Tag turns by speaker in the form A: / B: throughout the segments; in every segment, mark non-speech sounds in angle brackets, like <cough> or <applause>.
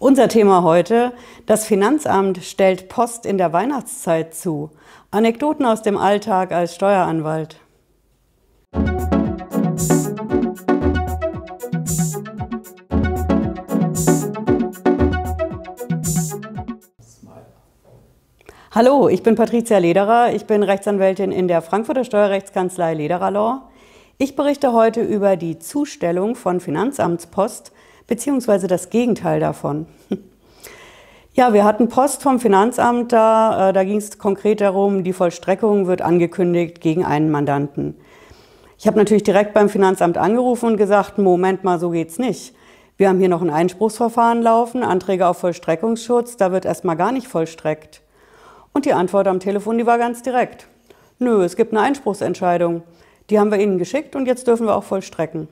A: Unser Thema heute, das Finanzamt stellt Post in der Weihnachtszeit zu. Anekdoten aus dem Alltag als Steueranwalt. Hallo, ich bin Patricia Lederer. Ich bin Rechtsanwältin in der Frankfurter Steuerrechtskanzlei Lederer Law. Ich berichte heute über die Zustellung von Finanzamtspost beziehungsweise das Gegenteil davon. <laughs> Ja, wir hatten Post vom Finanzamt da. Äh, da ging es konkret darum, die Vollstreckung wird angekündigt gegen einen Mandanten. Ich habe natürlich direkt beim Finanzamt angerufen und gesagt, Moment mal, so geht's nicht. Wir haben hier noch ein Einspruchsverfahren laufen, Anträge auf Vollstreckungsschutz, da wird erstmal gar nicht vollstreckt. Und die Antwort am Telefon, die war ganz direkt. Nö, es gibt eine Einspruchsentscheidung. Die haben wir Ihnen geschickt und jetzt dürfen wir auch vollstrecken.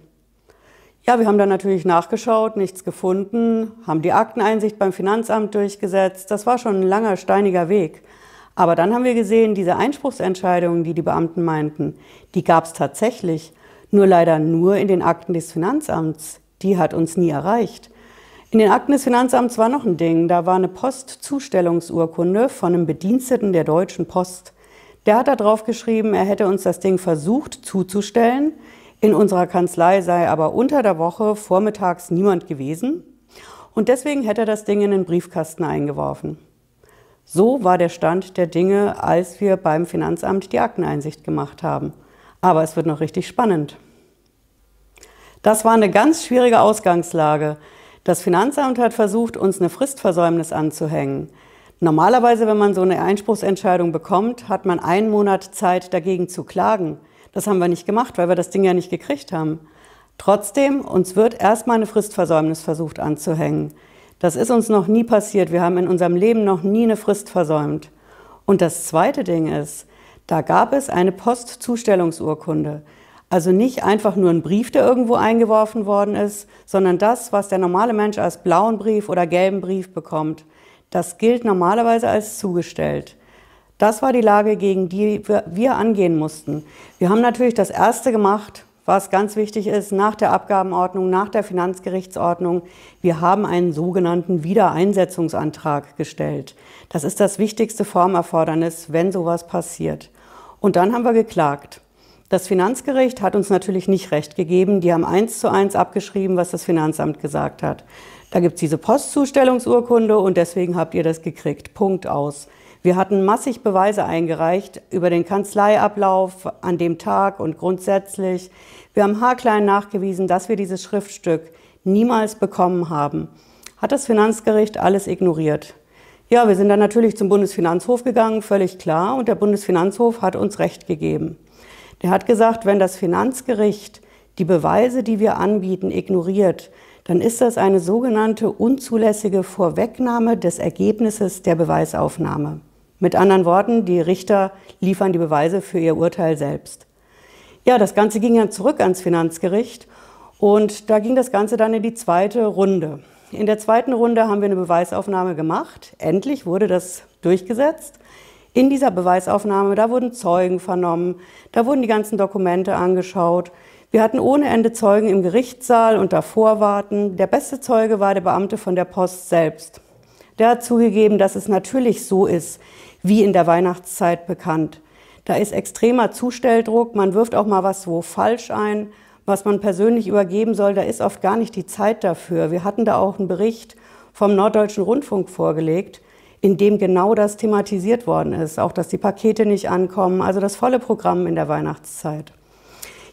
A: Ja, wir haben dann natürlich nachgeschaut, nichts gefunden, haben die Akteneinsicht beim Finanzamt durchgesetzt. Das war schon ein langer, steiniger Weg. Aber dann haben wir gesehen, diese Einspruchsentscheidungen, die die Beamten meinten, die gab es tatsächlich, nur leider nur in den Akten des Finanzamts. Die hat uns nie erreicht. In den Akten des Finanzamts war noch ein Ding. Da war eine Postzustellungsurkunde von einem Bediensteten der Deutschen Post. Der hat da drauf geschrieben, er hätte uns das Ding versucht zuzustellen. In unserer Kanzlei sei aber unter der Woche vormittags niemand gewesen und deswegen hätte er das Ding in den Briefkasten eingeworfen. So war der Stand der Dinge, als wir beim Finanzamt die Akteneinsicht gemacht haben. Aber es wird noch richtig spannend. Das war eine ganz schwierige Ausgangslage. Das Finanzamt hat versucht, uns eine Fristversäumnis anzuhängen. Normalerweise, wenn man so eine Einspruchsentscheidung bekommt, hat man einen Monat Zeit, dagegen zu klagen. Das haben wir nicht gemacht, weil wir das Ding ja nicht gekriegt haben. Trotzdem, uns wird erstmal eine Fristversäumnis versucht anzuhängen. Das ist uns noch nie passiert. Wir haben in unserem Leben noch nie eine Frist versäumt. Und das zweite Ding ist, da gab es eine Postzustellungsurkunde. Also nicht einfach nur ein Brief, der irgendwo eingeworfen worden ist, sondern das, was der normale Mensch als blauen Brief oder gelben Brief bekommt, das gilt normalerweise als zugestellt. Das war die Lage, gegen die wir angehen mussten. Wir haben natürlich das Erste gemacht, was ganz wichtig ist, nach der Abgabenordnung, nach der Finanzgerichtsordnung. Wir haben einen sogenannten Wiedereinsetzungsantrag gestellt. Das ist das wichtigste Formerfordernis, wenn sowas passiert. Und dann haben wir geklagt. Das Finanzgericht hat uns natürlich nicht recht gegeben. Die haben eins zu eins abgeschrieben, was das Finanzamt gesagt hat. Da gibt es diese Postzustellungsurkunde und deswegen habt ihr das gekriegt. Punkt aus. Wir hatten massig Beweise eingereicht über den Kanzleiablauf an dem Tag und grundsätzlich. Wir haben haarklein nachgewiesen, dass wir dieses Schriftstück niemals bekommen haben. Hat das Finanzgericht alles ignoriert. Ja, wir sind dann natürlich zum Bundesfinanzhof gegangen, völlig klar, und der Bundesfinanzhof hat uns Recht gegeben. Der hat gesagt, wenn das Finanzgericht die Beweise, die wir anbieten, ignoriert, dann ist das eine sogenannte unzulässige Vorwegnahme des Ergebnisses der Beweisaufnahme. Mit anderen Worten, die Richter liefern die Beweise für ihr Urteil selbst. Ja, das Ganze ging dann zurück ans Finanzgericht und da ging das Ganze dann in die zweite Runde. In der zweiten Runde haben wir eine Beweisaufnahme gemacht. Endlich wurde das durchgesetzt. In dieser Beweisaufnahme, da wurden Zeugen vernommen, da wurden die ganzen Dokumente angeschaut. Wir hatten ohne Ende Zeugen im Gerichtssaal und davor warten. Der beste Zeuge war der Beamte von der Post selbst. Der hat zugegeben, dass es natürlich so ist, wie in der Weihnachtszeit bekannt. Da ist extremer Zustelldruck, man wirft auch mal was wo falsch ein, was man persönlich übergeben soll, da ist oft gar nicht die Zeit dafür. Wir hatten da auch einen Bericht vom Norddeutschen Rundfunk vorgelegt, in dem genau das thematisiert worden ist, auch dass die Pakete nicht ankommen, also das volle Programm in der Weihnachtszeit.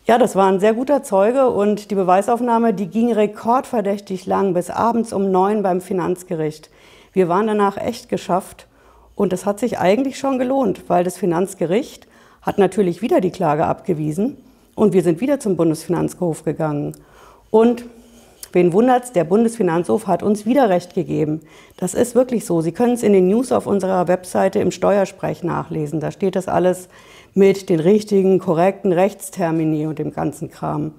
A: Ja, das war ein sehr guter Zeuge und die Beweisaufnahme, die ging rekordverdächtig lang, bis abends um neun beim Finanzgericht. Wir waren danach echt geschafft und das hat sich eigentlich schon gelohnt, weil das Finanzgericht hat natürlich wieder die Klage abgewiesen und wir sind wieder zum Bundesfinanzhof gegangen. Und wen wundert's, der Bundesfinanzhof hat uns wieder Recht gegeben. Das ist wirklich so. Sie können es in den News auf unserer Webseite im Steuersprech nachlesen. Da steht das alles mit den richtigen, korrekten Rechtstermini und dem ganzen Kram.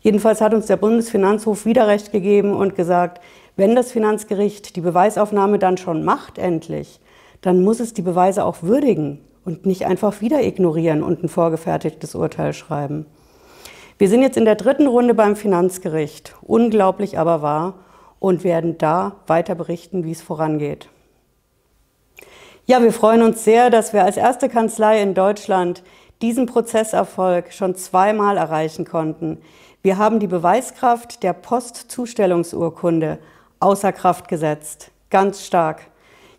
A: Jedenfalls hat uns der Bundesfinanzhof wieder Recht gegeben und gesagt, wenn das Finanzgericht die Beweisaufnahme dann schon macht, endlich, dann muss es die Beweise auch würdigen und nicht einfach wieder ignorieren und ein vorgefertigtes Urteil schreiben. Wir sind jetzt in der dritten Runde beim Finanzgericht. Unglaublich aber wahr. und werden da weiter berichten, wie es vorangeht. Ja, wir freuen uns sehr, dass wir als erste Kanzlei in Deutschland diesen Prozesserfolg schon zweimal erreichen konnten. Wir haben die Beweiskraft der Postzustellungsurkunde außer Kraft gesetzt. Ganz stark.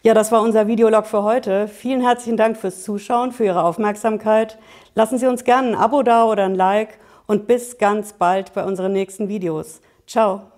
A: Ja, das war unser Videolog für heute. Vielen herzlichen Dank fürs Zuschauen, für Ihre Aufmerksamkeit. Lassen Sie uns gerne ein Abo da oder ein Like und bis ganz bald bei unseren nächsten Videos. Ciao.